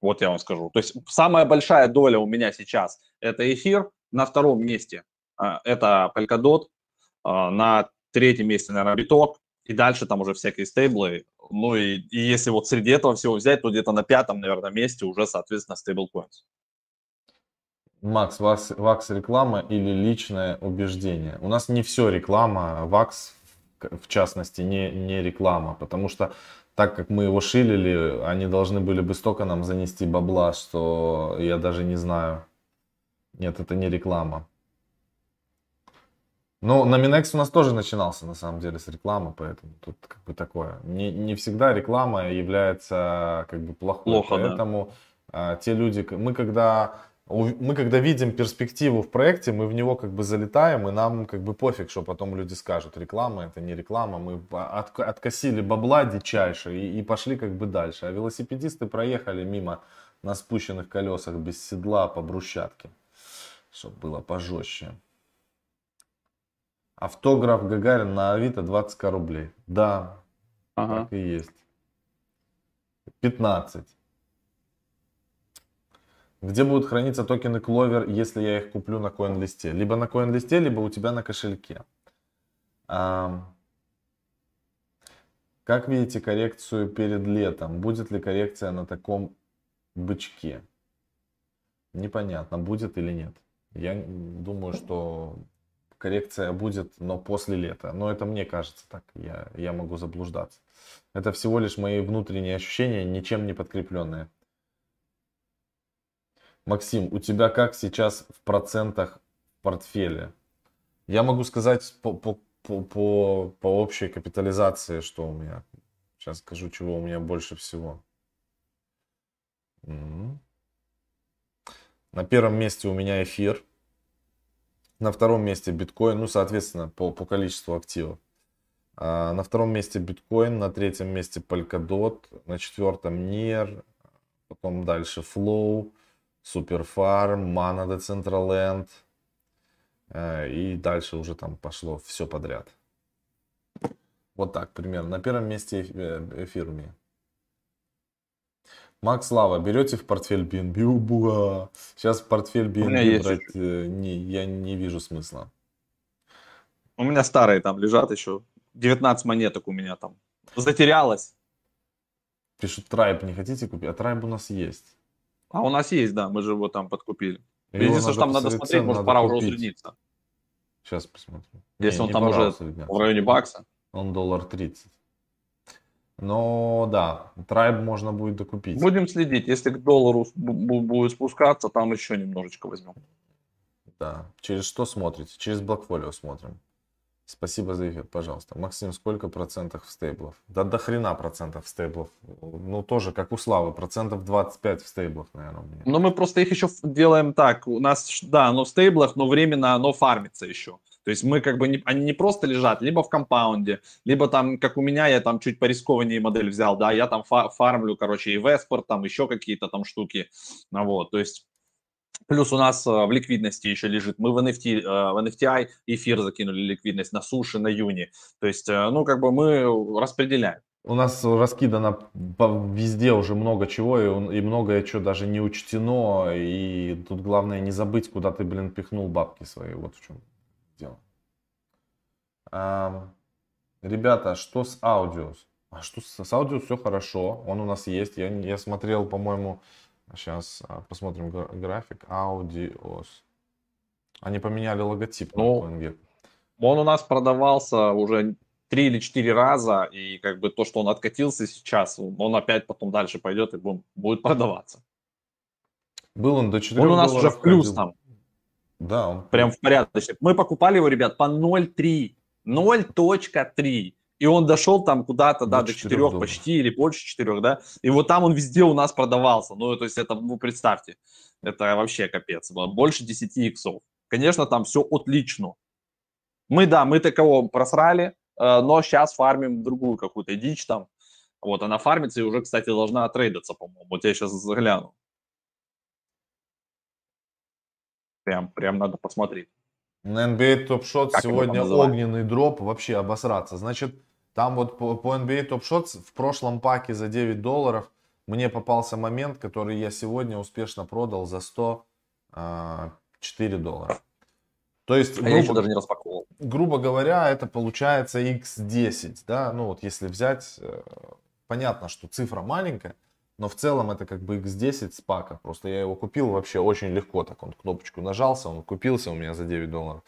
Вот я вам скажу. То есть самая большая доля у меня сейчас это эфир, на втором месте а, это Polkadot, на третьем месте, наверное, биток, и дальше там уже всякие стейблы. Ну и, и если вот среди этого всего взять, то где-то на пятом, наверное, месте уже, соответственно, стейблкоинс. Макс, вас, вакс реклама или личное убеждение? У нас не все реклама, вакс в частности не, не реклама, потому что так как мы его шилили, они должны были бы столько нам занести бабла, что я даже не знаю. Нет, это не реклама. Ну, на Минекс у нас тоже начинался, на самом деле, с рекламы, поэтому тут как бы такое. Не, не всегда реклама является как бы плохой. Плохо, поэтому да. а, те люди, мы когда мы когда видим перспективу в проекте, мы в него как бы залетаем, и нам как бы пофиг, что потом люди скажут, реклама это не реклама, мы от, откосили бабла дичайше и, и пошли как бы дальше. А велосипедисты проехали мимо на спущенных колесах без седла по брусчатке, чтобы было пожестче. Автограф Гагарин на Авито 20 рублей. Да, ага. так и есть. 15. Где будут храниться токены Clover, если я их куплю на CoinList? Либо на CoinList, либо у тебя на кошельке. А, как видите коррекцию перед летом? Будет ли коррекция на таком бычке? Непонятно, будет или нет. Я думаю, что коррекция будет, но после лета. Но это мне кажется так, я, я могу заблуждаться. Это всего лишь мои внутренние ощущения, ничем не подкрепленные. Максим, у тебя как сейчас в процентах в портфеле? Я могу сказать по, по, по, по, по общей капитализации, что у меня. Сейчас скажу, чего у меня больше всего. На первом месте у меня эфир на втором месте биткоин, ну, соответственно, по, по количеству активов. А, на втором месте биткоин, на третьем месте Polkadot, на четвертом NIR, потом дальше Flow, Superfarm, Mana Decentraland. Э, и дальше уже там пошло все подряд. Вот так примерно. На первом месте эфир у меня. Макс Лава, берете в портфель BNB? Буа. Сейчас в портфель BNB брать э, не, я не вижу смысла. У меня старые там лежат еще. 19 монеток у меня там. Затерялось. Пишут, Трайб не хотите купить? А Трайб у нас есть. А у нас есть, да, мы же его там подкупили. Единственное, что там надо смотреть, может пора купить. уже усредниться. Сейчас посмотрим. Если не, он не там уже в районе бакса. Он доллар 30. Но да, трайб можно будет докупить. Будем следить. Если к доллару будет спускаться, там еще немножечко возьмем. Да. Через что смотрите? Через Blackfolio смотрим. Спасибо за эфир, пожалуйста. Максим, сколько процентов в стейблов? Да до хрена процентов в стейблов. Ну, тоже, как у Славы, процентов 25 в стейблах, наверное, у меня. Ну, мы просто их еще делаем так. У нас, да, оно в стейблах, но временно оно фармится еще. То есть мы как бы, не, они не просто лежат, либо в компаунде, либо там, как у меня, я там чуть порискованнее модель взял, да, я там фа- фармлю, короче, и Веспорт, там еще какие-то там штуки, вот, то есть Плюс у нас в ликвидности еще лежит. Мы в, NFT, в NFTI эфир закинули ликвидность на суши, на юни. То есть, ну, как бы мы распределяем. У нас раскидано везде уже много чего, и, и многое что даже не учтено. И тут главное не забыть, куда ты, блин, пихнул бабки свои. Вот в чем дело. А, ребята, что с аудио? А что с, с аудио все хорошо. Он у нас есть. Я, я смотрел, по-моему, сейчас а, посмотрим график. Аудиос. Они поменяли логотип ну, на Он у нас продавался уже три или четыре раза, и как бы то, что он откатился сейчас, он опять потом дальше пойдет и будет продаваться. Был он до 4 Он у нас уже в плюс ходил. там. Да, он... Прям в порядке. Мы покупали его, ребят, по 0,3. 0.3. И он дошел там куда-то, да, до 4 долларов. почти, или больше 4, да. И вот там он везде у нас продавался. Ну, то есть это, ну, представьте, это вообще капец. Больше 10 иксов. Конечно, там все отлично. Мы, да, мы такого просрали, Э, но сейчас фармим другую какую-то дичь там. Вот, она фармится и уже, кстати, должна трейдаться, по-моему. Вот я сейчас загляну. Прям, прям надо посмотреть. На NBA Top Shot как сегодня огненный дроп, вообще обосраться. Значит, там вот по, по NBA Top Shot в прошлом паке за 9 долларов мне попался момент, который я сегодня успешно продал за 104 а, доллара. То есть, а грубо, я еще даже не распаковывал. Грубо говоря, это получается x10, да, ну вот если взять, э, понятно, что цифра маленькая, но в целом это как бы x10 с пака. Просто я его купил вообще очень легко, так он кнопочку нажался, он купился у меня за 9 долларов.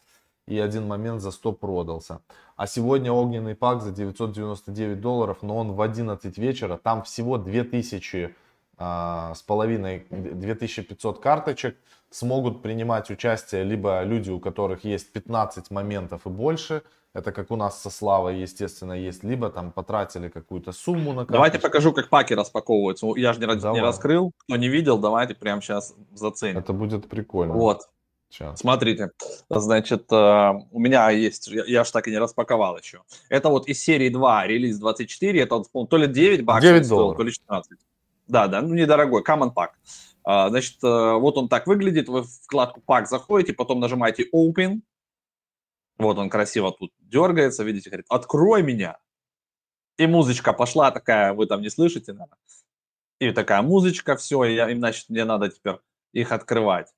И один момент за 100 продался. А сегодня огненный пак за 999 долларов, но он в 11 вечера, там всего 2000 а, с половиной 2500 карточек смогут принимать участие либо люди, у которых есть 15 моментов и больше, это как у нас со Славой, естественно, есть, либо там потратили какую-то сумму на карточку. Давайте покажу, как паки распаковываются. Я же не, не раскрыл, кто не видел, давайте прямо сейчас заценим. Это будет прикольно. Вот. Сейчас. Смотрите, значит, э, у меня есть, я, я же так и не распаковал еще. Это вот из серии 2, релиз 24, это вот, то ли 9 баксов 9 стоил, то ли 16. Да, да, ну недорогой, Common Pack. А, значит, э, вот он так выглядит, вы в вкладку Pack заходите, потом нажимаете Open, вот он красиво тут дергается, видите, говорит, открой меня. И музычка пошла такая, вы там не слышите, наверное. И такая музычка, все, и, я, и значит, мне надо теперь их открывать.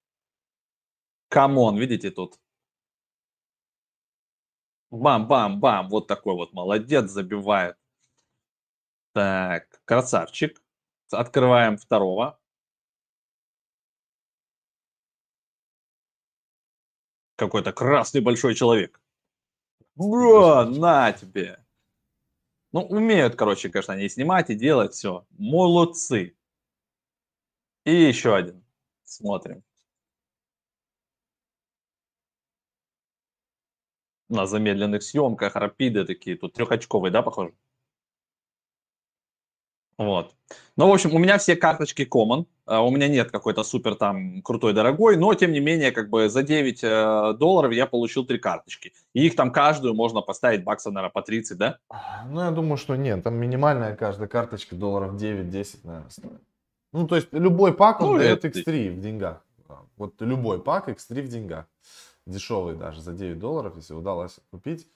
Come on, видите тут? Бам-бам-бам, вот такой вот молодец, забивает. Так, красавчик. Открываем второго. Какой-то красный большой человек. Бро, на тебе. Ну, умеют, короче, конечно, они снимать и делать все. Молодцы. И еще один. Смотрим. На замедленных съемках, рапиды такие. Тут трехочковые, да, похоже? Вот. Ну, в общем, у меня все карточки common, у меня нет какой-то супер там крутой, дорогой, но, тем не менее, как бы за 9 э, долларов я получил три карточки. И их там каждую можно поставить баксов, наверное, по 30, да? Ну, я думаю, что нет, там минимальная каждая карточка долларов 9-10, наверное, стоит. Ну, то есть любой пак, он ну, дает это... X3 в деньгах. Вот любой пак X3 в деньгах. Дешевый даже за 9 долларов, если удалось купить.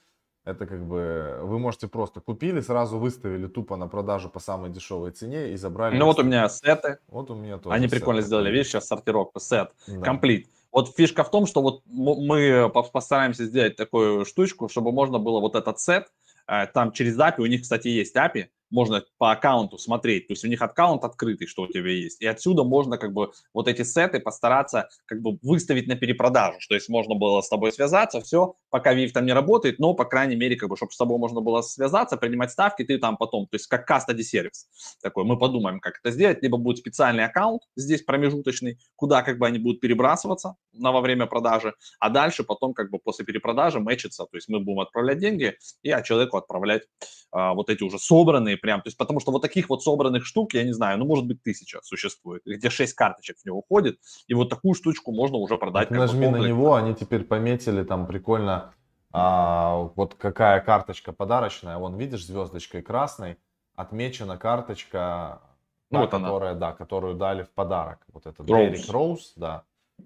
Это как бы вы можете просто купили, сразу выставили тупо на продажу по самой дешевой цене и забрали. Ну вот у меня сеты. Вот у меня тоже. Они сеты. прикольно сделали, видишь, сейчас сортировка, сет, комплит. Да. Вот фишка в том, что вот мы постараемся сделать такую штучку, чтобы можно было вот этот сет, э, там через API, у них, кстати, есть API, можно по аккаунту смотреть, то есть у них аккаунт открытый, что у тебя есть, и отсюда можно как бы вот эти сеты постараться как бы выставить на перепродажу, что есть можно было с тобой связаться, все, пока VIF там не работает, но, по крайней мере, как бы, чтобы с тобой можно было связаться, принимать ставки, ты там потом, то есть как custody сервис такой, мы подумаем, как это сделать, либо будет специальный аккаунт здесь промежуточный, куда как бы они будут перебрасываться на во время продажи, а дальше потом как бы после перепродажи мэчиться, то есть мы будем отправлять деньги, и а человеку отправлять а, вот эти уже собранные прям, то есть потому что вот таких вот собранных штук, я не знаю, ну может быть тысяча существует, где 6 карточек в него уходит, и вот такую штучку можно уже продать. Так, нажми на него, они теперь пометили там прикольно А, вот какая карточка подарочная, вон видишь звездочкой красной, отмечена карточка, Ну, та, вот она. которая, да, которую дали в подарок. Вот этот Роуз. Дерек Роуз, да,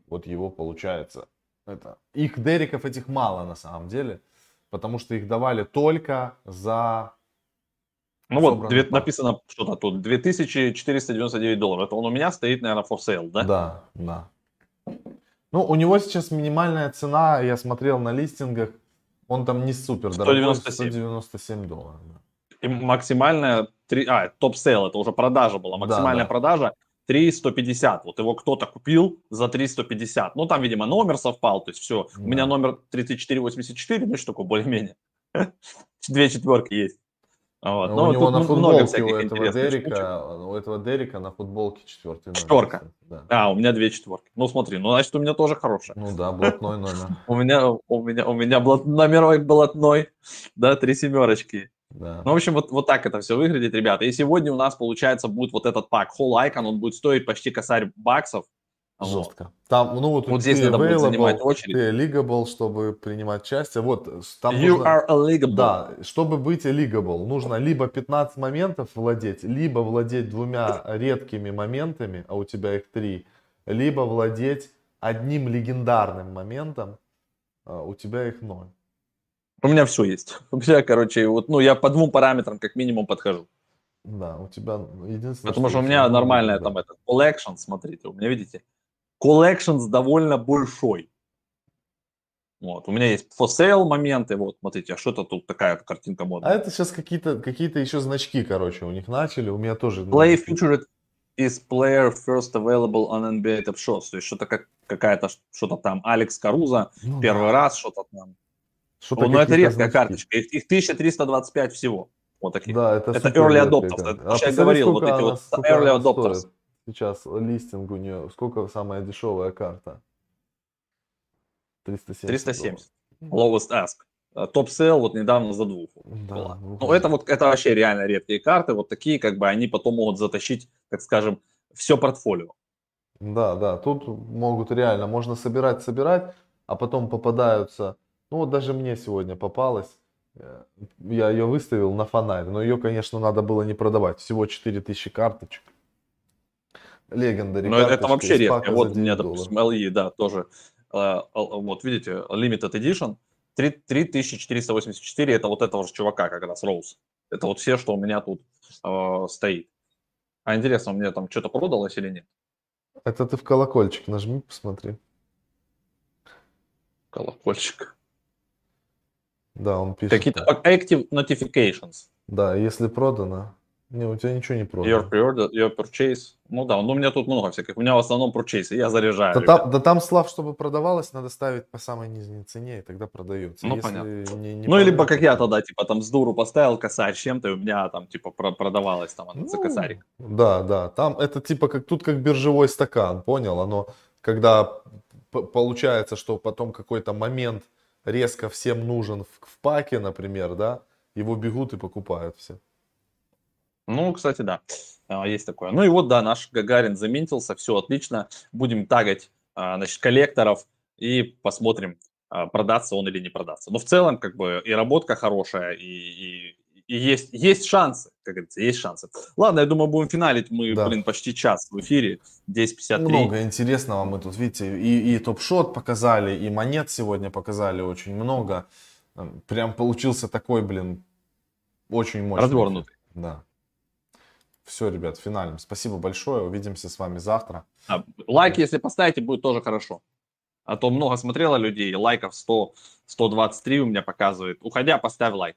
вот его получается. Это. Их Дереков этих мало на самом деле, потому что их давали только за Ну вот, две- написано что-то тут, 2499 долларов. Это он у меня стоит, наверное, for sale, да? Да, да. Ну, у него сейчас минимальная цена, я смотрел на листингах, он там не супер дорогой, 197. 197 долларов. да. И максимальная, три, а, top sale, это уже продажа была, максимальная да. продажа 3150. Вот его кто-то купил за 350. Ну, там, видимо, номер совпал, то есть все. У Да. меня номер 3484, ну, что такое, более-менее. Две четверки есть. Вот. у Ну, него тут на футболке у этого штучек. Дерека, у этого Дерека на футболке четвертый номер. Четверка. Да. А, у меня две четверки. Ну, смотри, ну, значит, у меня тоже хорошая. Ну да, блатной номер. У меня, у меня, у меня блат, номерой блатной, да, три семерочки. Да. Ну, в общем, вот, вот так это все выглядит, ребята. И сегодня у нас, получается, будет вот этот пак Whole Icon, он будет стоить почти косарь баксов. Жестко. Там, ну вот, Вот здесь надо будет занимать очередь. Ты legal, чтобы принимать участие. Вот, там You нужно- are illegal. Да, чтобы быть legal, нужно либо 15 моментов владеть, либо владеть двумя редкими моментами, а у тебя их три, либо владеть одним легендарным моментом, а у тебя их ноль. У меня все есть. У меня, короче, вот, ну, я по двум параметрам как минимум подхожу. Да, у тебя единственное, Потому что у у меня нормальная да. там это collection, смотрите, у меня, видите, collections довольно большой. Вот, у меня есть for sale моменты, вот, смотрите, а что это тут такая картинка А модная? это сейчас какие-то какие еще значки, короче, у них начали, у меня тоже. Play featured is player first available on NBA Top Shots. То есть что-то как, какая-то, что-то там, Алекс Каруза, ну первый да, раз что-то там. что-то Ну, это редкая значки. карточка, их, их 1325 всего. Вот таких. Да, это, Это early adopters, А я посмотри, говорил, вот эти вот early adopters. стоит. Сейчас листинг у нее, сколько самая дешевая карта? 370. 370. Lowest ask. А, Top sale вот недавно за двух. Да, была. ну, Ну, это вот, это вообще реально редкие карты, вот такие, как бы, они потом могут затащить, так скажем, все портфолио. Да, да, тут могут реально, можно собирать, собирать, а потом попадаются, ну вот даже мне сегодня попалась, э, я ее выставил на фонарь, но ее, конечно, надо было не продавать, всего 4000 карточек. Легендари Но это, вообще редко. Вот у меня, 9 долларов. допустим, LE, да, тоже. э, Вот видите, Limited Edition, 3 3484, это вот этого же чувака как раз, Роуз. Это вот все, что у меня тут э, стоит. А интересно, у меня там что-то продалось или нет? Это ты в колокольчик нажми, посмотри. Колокольчик. Да, он пишет. Какие-то active notifications. Да, если продано. Не, у тебя ничего не Your продано. pre-order, your purchase. Ну да, ну у меня тут много всяких. У меня в основном purchase, я заряжаю. Да ребят. там, да там, Слав, чтобы продавалось, надо ставить по самой нижней цене, и тогда продается. Ну, Если понятно. не- не Ну, либо продается, как я то- тогда, типа, там с дуру поставил косарь чем-то, и у меня там, типа, про- продавалось там оно за Ну, косарик. Да, да. Там это типа как тут как биржевой стакан, понял? Оно когда получается, что потом какой-то момент резко всем нужен в, в паке, например, да, его бегут и покупают все. Ну, кстати, да, А, есть такое. Ну и вот, да, наш Гагарин заминтился, все отлично. Будем тагать, а, значит, коллекторов и посмотрим, а, продаться он или не продаться. Но в целом, как бы, и работка хорошая, и, и- и есть, есть шансы, как говорится, есть шансы. Ладно, я думаю, будем финалить. Мы, Да. блин, почти час в эфире, 10.53. Много интересного мы тут, видите, и, и топ-шот показали, и монет сегодня показали очень много. Прям получился такой, блин, очень мощный. Развернутый. Да. Все, ребят, финальным. Спасибо большое. Увидимся с вами завтра. А, лайк, если поставите, будет тоже хорошо. А то много смотрело людей, лайков 100, 123 у меня показывает. Уходя, поставь лайк.